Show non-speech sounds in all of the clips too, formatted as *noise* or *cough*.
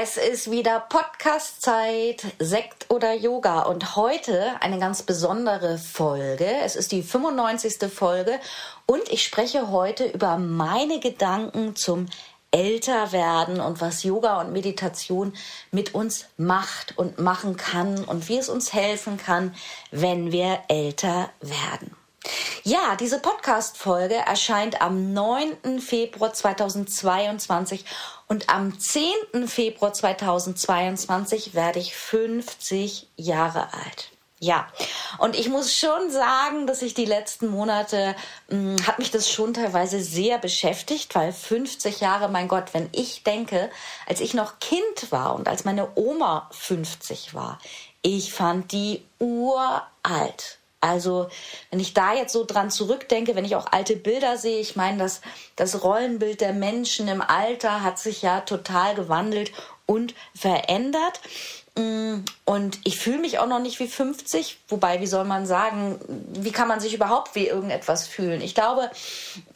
Es ist wieder Podcast-Zeit, Sekt oder Yoga und heute eine ganz besondere Folge. Es ist die 95. Folge und ich spreche heute über meine Gedanken zum Älterwerden und was Yoga und Meditation mit uns macht und machen kann und wie es uns helfen kann, wenn wir älter werden. Ja, diese Podcast-Folge erscheint am 9. Februar 2022 und am 10. Februar 2022 werde ich 50 Jahre alt. Ja, und ich muss schon sagen, dass ich die letzten Monate, mh, hm, hat mich das schon teilweise sehr beschäftigt, weil 50 Jahre, mein Gott, wenn ich denke, als ich noch Kind war und als meine Oma 50 war, ich fand die uralt. Also, wenn ich da jetzt so dran zurückdenke, wenn ich auch alte Bilder sehe, ich meine, das, das Rollenbild der Menschen im Alter hat sich ja total gewandelt und verändert. Mm, und ich fühle mich auch noch nicht wie 50, wobei, wie soll man sagen, wie kann man sich überhaupt wie irgendetwas fühlen? Ich glaube,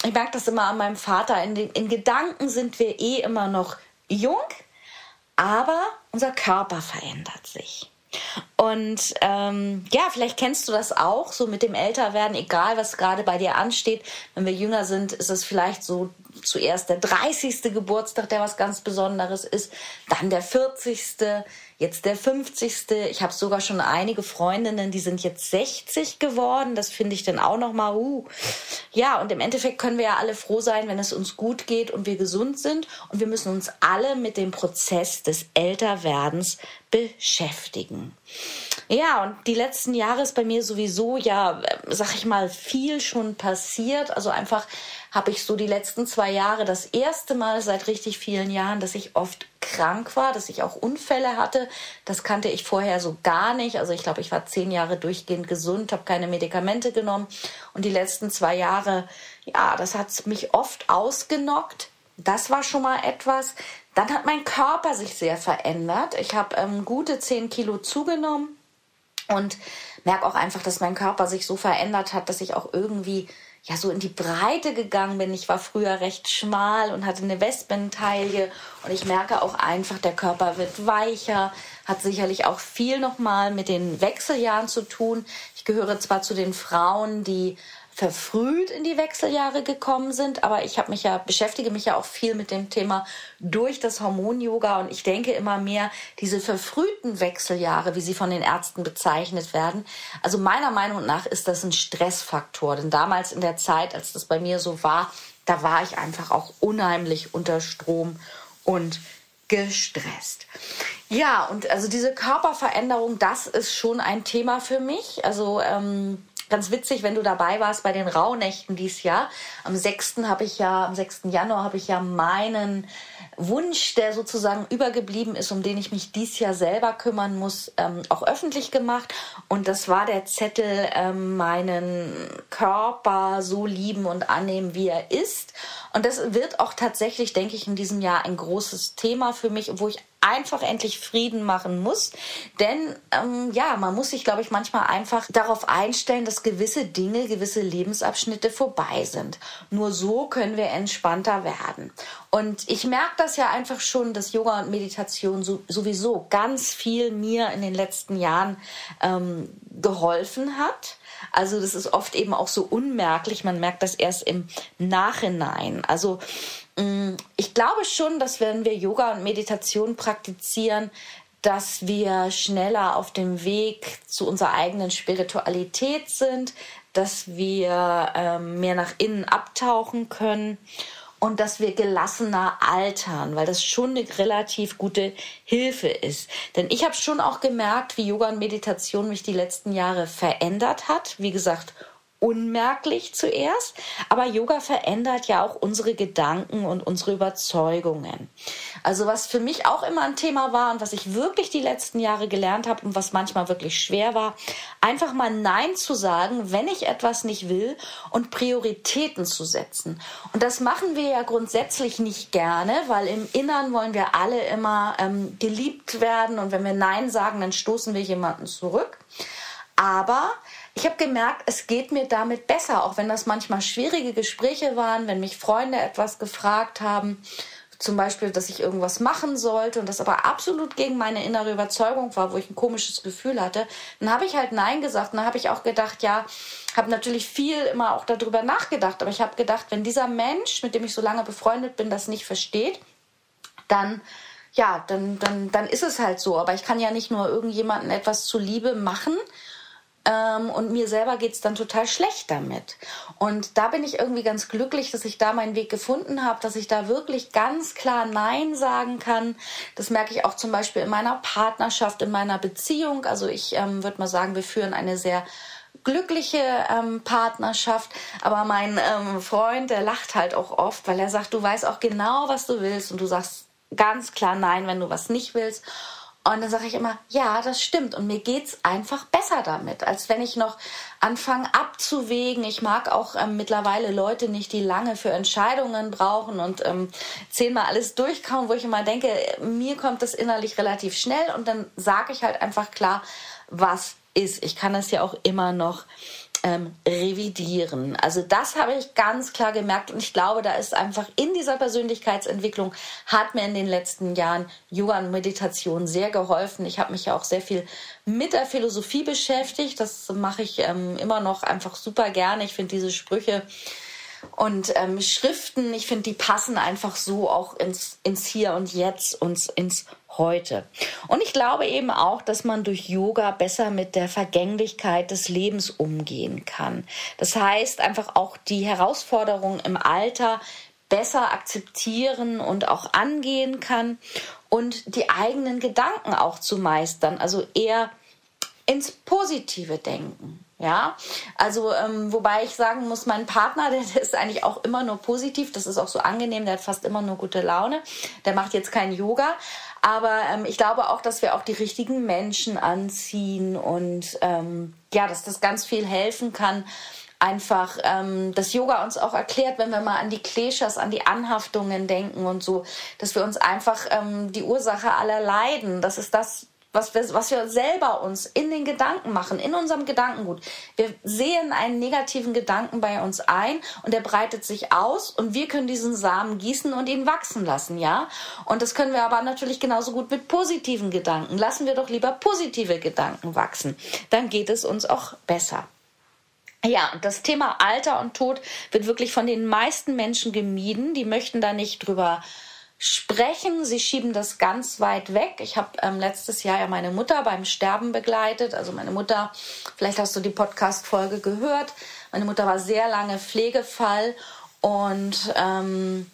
ich merke das immer an meinem Vater, in, den, in Gedanken sind wir eh immer noch jung, aber unser Körper verändert sich. Und ähm, ja, vielleicht kennst du das auch, so mit dem Älterwerden, egal was gerade bei dir ansteht. Wenn wir jünger sind, ist es vielleicht so zuerst der 30. Geburtstag, der was ganz Besonderes ist, dann der 40., jetzt der 50. Ich habe sogar schon einige Freundinnen, die sind jetzt 60 geworden. Das finde ich dann auch noch mal. Uh. Ja, und im Endeffekt können wir ja alle froh sein, wenn es uns gut geht und wir gesund sind. Und wir müssen uns alle mit dem Prozess des Älterwerdens beschäftigen. Ja, und die letzten Jahre ist bei mir sowieso ja, sag ich mal, viel schon passiert. Also einfach habe ich so die letzten zwei Jahre das erste Mal seit richtig vielen Jahren, dass ich oft krank war, dass ich auch Unfälle hatte. Das kannte ich vorher so gar nicht. Also ich glaube, ich war zehn Jahre durchgehend gesund, habe keine Medikamente genommen. Und die letzten zwei Jahre, ja, das hat mich oft ausgenockt. Das war schon mal etwas. Dann hat mein Körper sich sehr verändert. Ich habe ähm, gute zehn Kilo zugenommen und merke auch einfach, dass mein Körper sich so verändert hat, dass ich auch irgendwie ja so in die Breite gegangen bin. Ich war früher recht schmal und hatte eine Wespentaille und ich merke auch einfach, der Körper wird weicher, hat sicherlich auch viel nochmal mit den Wechseljahren zu tun. Ich gehöre zwar zu den Frauen, die verfrüht in die Wechseljahre gekommen sind, aber ich habe mich ja beschäftige mich ja auch viel mit dem Thema durch das Hormon Yoga und ich denke immer mehr diese verfrühten Wechseljahre, wie sie von den Ärzten bezeichnet werden. Also meiner Meinung nach ist das ein Stressfaktor, denn damals in der Zeit, als das bei mir so war, da war ich einfach auch unheimlich unter Strom und gestresst. Ja, und also diese Körperveränderung, das ist schon ein Thema für mich. Also ähm, ganz witzig, wenn du dabei warst bei den Rauhnächten dieses Jahr. Am 6. habe ich ja, am 6. Januar habe ich ja meinen Wunsch, der sozusagen übergeblieben ist, um den ich mich dieses Jahr selber kümmern muss, ähm, auch öffentlich gemacht. Und das war der Zettel, ähm, meinen Körper so lieben und annehmen, wie er ist. Und das wird auch tatsächlich, denke ich, in diesem Jahr ein großes Thema für mich, wo ich einfach endlich Frieden machen muss. Denn ähm, ja, man muss sich, glaube ich, manchmal einfach darauf einstellen, dass gewisse Dinge, gewisse Lebensabschnitte vorbei sind. Nur so können wir entspannter werden. Und ich merke das ja einfach schon, dass Yoga und Meditation so, sowieso ganz viel mir in den letzten Jahren ähm, geholfen hat. Also das ist oft eben auch so unmerklich. Man merkt das erst im Nachhinein. Also ich glaube schon, dass wenn wir Yoga und Meditation praktizieren, dass wir schneller auf dem Weg zu unserer eigenen Spiritualität sind, dass wir ähm, mehr nach innen abtauchen können und dass wir gelassener altern, weil das schon eine relativ gute Hilfe ist. Denn ich habe schon auch gemerkt, wie Yoga und Meditation mich die letzten Jahre verändert hat. Wie gesagt, unmerklich zuerst, aber Yoga verändert ja auch unsere Gedanken und unsere Überzeugungen. Also was für mich auch immer ein Thema war und was ich wirklich die letzten Jahre gelernt habe und was manchmal wirklich schwer war, einfach mal Nein zu sagen, wenn ich etwas nicht will und Prioritäten zu setzen. Und das machen wir ja grundsätzlich nicht gerne, weil im Innern wollen wir alle immer ähm, geliebt werden und wenn wir Nein sagen, dann stoßen wir jemanden zurück. Aber ich habe gemerkt, es geht mir damit besser, auch wenn das manchmal schwierige Gespräche waren, wenn mich Freunde etwas gefragt haben, zum Beispiel, dass ich irgendwas machen sollte und das aber absolut gegen meine innere Überzeugung war, wo ich ein komisches Gefühl hatte, dann habe ich halt Nein gesagt und dann habe ich auch gedacht, ja, habe natürlich viel immer auch darüber nachgedacht, aber ich habe gedacht, wenn dieser Mensch, mit dem ich so lange befreundet bin, das nicht versteht, dann ja, dann, dann, dann ist es halt so. Aber ich kann ja nicht nur irgendjemanden etwas zuliebe machen, ähm, und mir selber geht's dann total schlecht damit. Und da bin ich irgendwie ganz glücklich, dass ich da meinen Weg gefunden habe, dass ich da wirklich ganz klar Nein sagen kann. Das merke ich auch zum Beispiel in meiner Partnerschaft, in meiner Beziehung. Also ich ähm, würde mal sagen, wir führen eine sehr glückliche ähm, Partnerschaft. Aber mein ähm, Freund, der lacht halt auch oft, weil er sagt, du weißt auch genau, was du willst und du sagst ganz klar Nein, wenn du was nicht willst. Und dann sage ich immer, ja, das stimmt. Und mir geht's einfach besser damit, als wenn ich noch anfange abzuwägen. Ich mag auch ähm, mittlerweile Leute nicht, die lange für Entscheidungen brauchen und ähm, zehnmal alles durchkauen, wo ich immer denke, mir kommt das innerlich relativ schnell und dann sage ich halt einfach klar, was ist. Ich kann es ja auch immer noch ähm, revidieren. Also das habe ich ganz klar gemerkt und ich glaube, da ist einfach in dieser Persönlichkeitsentwicklung hat mir in den letzten Jahren Yoga und Meditation sehr geholfen. Ich habe mich ja auch sehr viel mit der Philosophie beschäftigt. Das mache ich ähm, immer noch einfach super gerne. Ich finde diese Sprüche und ähm, Schriften, ich finde, die passen einfach so auch ins, ins Hier und Jetzt und ins heute. Und ich glaube eben auch, dass man durch Yoga besser mit der Vergänglichkeit des Lebens umgehen kann. Das heißt, einfach auch die Herausforderungen im Alter besser akzeptieren und auch angehen kann und die eigenen Gedanken auch zu meistern, also eher ins Positive denken. Ja, also ähm, wobei ich sagen muss, mein Partner, der, *laughs* der, ist eigentlich auch immer nur positiv. Das ist auch so angenehm. Der hat fast immer nur gute Laune. Der macht jetzt kein Yoga, aber ähm, ich glaube auch, dass wir auch die richtigen Menschen anziehen und ähm, ja, dass das ganz viel helfen kann. Einfach, ähm, dass Yoga uns auch erklärt, wenn wir mal an die Kleshas, an die Anhaftungen denken und so, dass wir uns einfach ähm, die Ursache aller Leiden, das ist das, was wir, was wir selber uns in den Gedanken machen, in unserem Gedankengut. Wir sehen einen negativen Gedanken bei uns ein und der breitet sich aus und wir können diesen Samen gießen und ihn wachsen lassen, ja? Und das können wir aber natürlich genauso gut mit positiven Gedanken. Lassen wir doch lieber positive Gedanken wachsen. Dann geht es uns auch besser. Ja, und das Thema Alter und Tod wird wirklich von den meisten Menschen gemieden. Die möchten da nicht drüber sprechen. Sie schieben das ganz weit weg. Ich habe ähm, letztes Jahr ja meine Mutter beim Sterben begleitet. Also meine Mutter, vielleicht hast du die Podcast-Folge gehört. Meine Mutter war sehr lange Pflegefall und ähm,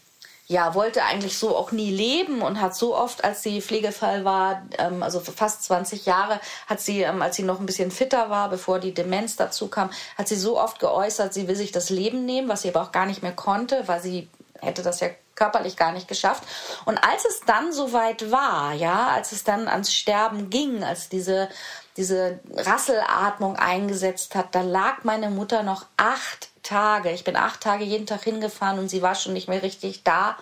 ja, wollte eigentlich so auch nie leben und hat so oft, als sie Pflegefall war, ähm, also fast 20 Jahre, hat sie, ähm, als sie noch ein bisschen fitter war, bevor die Demenz dazu kam, hat sie so oft geäußert, sie will sich das Leben nehmen, was sie aber auch gar nicht mehr konnte, weil sie hätte das ja körperlich gar nicht geschafft. Und als es dann soweit war, ja, als es dann ans Sterben ging, als diese, diese Rasselatmung eingesetzt hat, da lag meine Mutter noch acht Tage. Ich bin acht Tage jeden Tag hingefahren und sie war schon nicht mehr richtig da.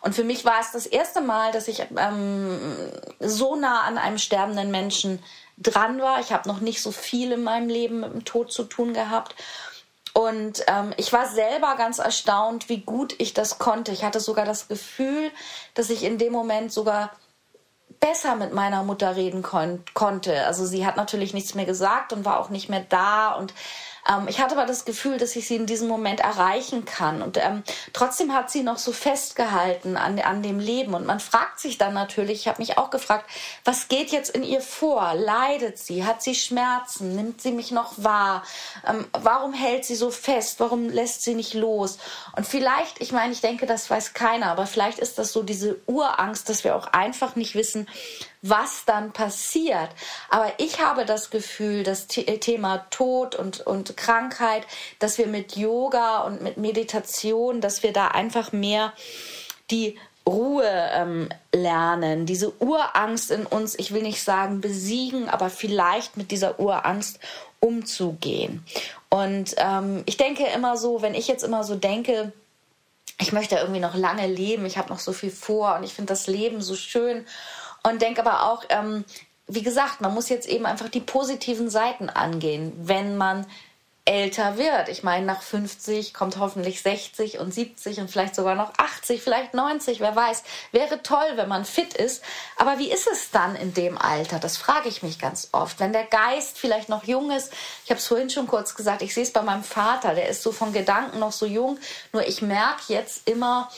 Und für mich war es das erste Mal, dass ich ähm, so nah an einem sterbenden Menschen dran war. Ich habe noch nicht so viel in meinem Leben mit dem Tod zu tun gehabt. Und ähm, ich war selber ganz erstaunt, wie gut ich das konnte. Ich hatte sogar das Gefühl, dass ich in dem Moment sogar besser mit meiner Mutter reden kon konnte. Also sie hat natürlich nichts mehr gesagt und war auch nicht mehr da und ähm, ich hatte aber das Gefühl, dass ich sie in diesem Moment erreichen kann. Und ähm, trotzdem hat sie noch so festgehalten an, an dem Leben. Und man fragt sich dann natürlich, ich habe mich auch gefragt, was geht jetzt in ihr vor? Leidet sie? Hat sie Schmerzen? Nimmt sie mich noch wahr? Ähm, warum hält sie so fest? Warum lässt sie nicht los? Und vielleicht, ich meine, ich denke, das weiß keiner, aber vielleicht ist das so diese Urangst, dass wir auch einfach nicht wissen, was dann passiert. Aber ich habe das Gefühl, das Thema Tod und, und Krankheit, dass wir mit Yoga und mit Meditation, dass wir da einfach mehr die Ruhe ähm, lernen, diese Urangst in uns, ich will nicht sagen besiegen, aber vielleicht mit dieser Urangst umzugehen. Und ähm, ich denke immer so, wenn ich jetzt immer so denke, ich möchte irgendwie noch lange leben, ich habe noch so viel vor und ich finde das Leben so schön und denke aber auch, ähm, wie gesagt, man muss jetzt eben einfach die positiven Seiten angehen, wenn man älter wird. Ich meine, nach 50 kommt hoffentlich 60 und 70 und vielleicht sogar noch 80, vielleicht 90, wer weiß. Wäre toll, wenn man fit ist. Aber wie ist es dann in dem Alter? Das frage ich mich ganz oft. Wenn der Geist vielleicht noch jung ist, ich habe es vorhin schon kurz gesagt, ich sehe es bei meinem Vater, der ist so von Gedanken noch so jung, nur ich merke jetzt immer,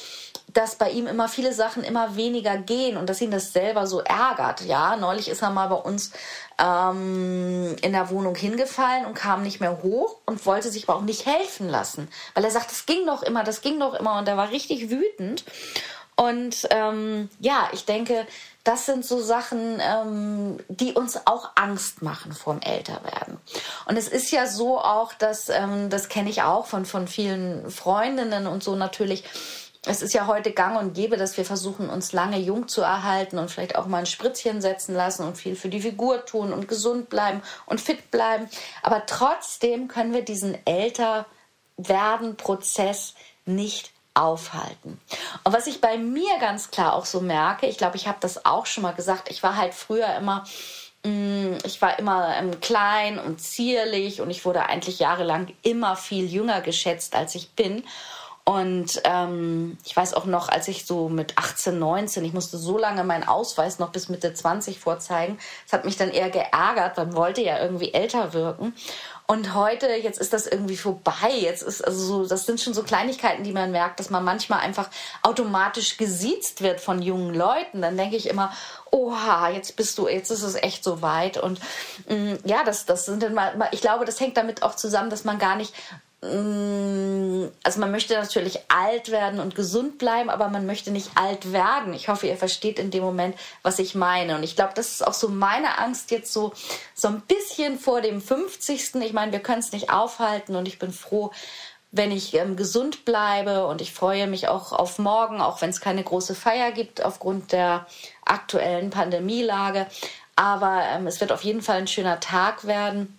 dass bei ihm immer viele Sachen immer weniger gehen und dass ihn das selber so ärgert. Ja, neulich ist er mal bei uns ähm, in der Wohnung hingefallen und kam nicht mehr hoch und wollte sich aber auch nicht helfen lassen, weil er sagt, das ging doch immer, das ging doch immer und er war richtig wütend. Und ähm, ja, ich denke, das sind so Sachen, ähm, die uns auch Angst machen vorm Älterwerden. Und es ist ja so auch, dass, ähm, das kenne ich auch von, von vielen Freundinnen und so natürlich, es ist ja heute gang und gäbe, dass wir versuchen, uns lange jung zu erhalten und vielleicht auch mal ein Spritzchen setzen lassen und viel für die Figur tun und gesund bleiben und fit bleiben. Aber trotzdem können wir diesen älter werden Prozess nicht aufhalten. Und was ich bei mir ganz klar auch so merke, ich glaube, ich habe das auch schon mal gesagt, ich war halt früher immer mm, ich war immer ähm, klein und zierlich und ich wurde eigentlich jahrelang immer viel jünger geschätzt, als ich bin. Und ähm, ich weiß auch noch, als ich so mit 18, 19, ich musste so lange meinen Ausweis noch bis Mitte 20 vorzeigen. Das hat mich dann eher geärgert, man wollte ja irgendwie älter wirken. Und heute, jetzt ist das irgendwie vorbei. Jetzt ist also so, das sind schon so Kleinigkeiten, die man merkt, dass man manchmal einfach automatisch gesiezt wird von jungen Leuten. Dann denke ich immer, oha, jetzt bist du, jetzt ist es echt so weit. Und mh, mm, ja, das, das sind dann mal, ich glaube, das hängt damit auch zusammen, dass man gar nicht also man möchte natürlich alt werden und gesund bleiben, aber man möchte nicht alt werden. Ich hoffe, ihr versteht in dem Moment, was ich meine. Und ich glaube, das ist auch so meine Angst jetzt so, so ein bisschen vor dem 50. Ich meine, wir können es nicht aufhalten und ich bin froh, wenn ich ähm, gesund bleibe und ich freue mich auch auf morgen, auch wenn es keine große Feier gibt aufgrund der aktuellen Pandemielage. Aber ähm, es wird auf jeden Fall ein schöner Tag werden.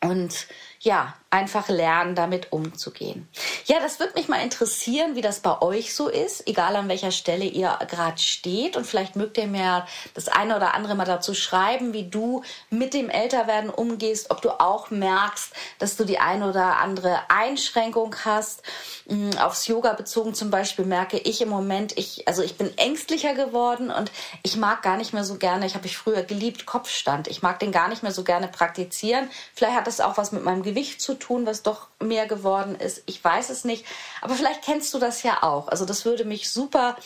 Und ja, einfach lernen, damit umzugehen. Ja, das würde mich mal interessieren, wie das bei euch so ist, egal an welcher Stelle ihr gerade steht. Und vielleicht mögt ihr mir das eine oder andere mal dazu schreiben, wie du mit dem Älterwerden umgehst, ob du auch merkst, dass du die eine oder andere Einschränkung hast. Hm, aufs Yoga bezogen zum Beispiel merke ich im Moment, ich, also ich bin ängstlicher geworden und ich mag gar nicht mehr so gerne, ich habe ich früher geliebt, Kopfstand. Ich mag den gar nicht mehr so gerne praktizieren. Vielleicht hat das auch was mit meinem Gewicht zu tun, was doch mehr geworden ist. Ich weiß es nicht. Aber vielleicht kennst du das ja auch. Also das würde mich super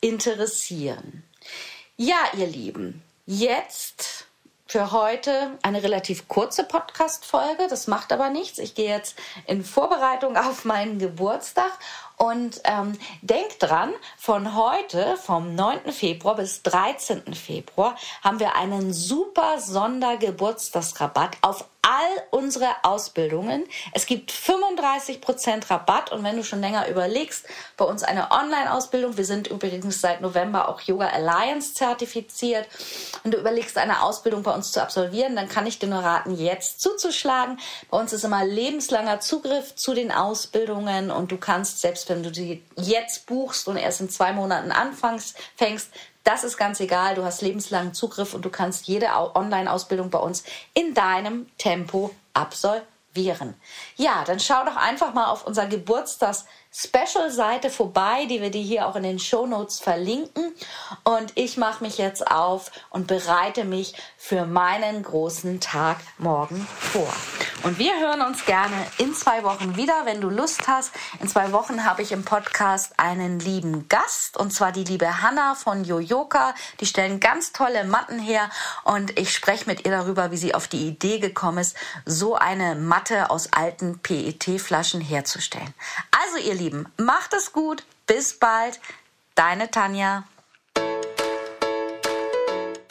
interessieren. Ja, ihr Lieben, jetzt für heute eine relativ kurze Podcast-Folge. Das macht aber nichts. Ich gehe jetzt in Vorbereitung *laughs* auf meinen Geburtstag und ähm, denkt dran, von heute, vom 9. Februar bis 13. Februar, haben wir einen super Sondergeburtstagsrabatt auf all unsere Ausbildungen. Es gibt 35% Rabatt und wenn du schon länger überlegst, bei uns eine Online-Ausbildung, wir sind übrigens seit November auch Yoga Alliance zertifiziert und du überlegst, eine Ausbildung bei uns zu absolvieren, dann kann ich dir nur raten, jetzt zuzuschlagen. Bei uns ist immer lebenslanger Zugriff zu den Ausbildungen und du kannst, selbst wenn du die jetzt buchst und erst in zwei Monaten anfängst, fängst, das ist ganz egal. Du hast lebenslangen Zugriff und du kannst jede Online-Ausbildung bei uns in deinem Tempo absolvieren. Ja, dann schau doch einfach mal auf unser Geburtstags Special-Seite vorbei, die wir dir hier auch in den Show Notes verlinken. Und ich mache mich jetzt auf und bereite mich für meinen großen Tag morgen vor. Und wir hören uns gerne in zwei Wochen wieder, wenn du Lust hast. In zwei Wochen habe ich im Podcast einen lieben Gast, und zwar die liebe Hanna von Yoyoka. Die stellen ganz tolle Matten her und ich spreche mit ihr darüber, wie sie auf die Idee gekommen ist, so eine Matte aus alten PET-Flaschen herzustellen. Also ihr Lieben, Lieben, macht es gut. Bis bald. Deine Tanja.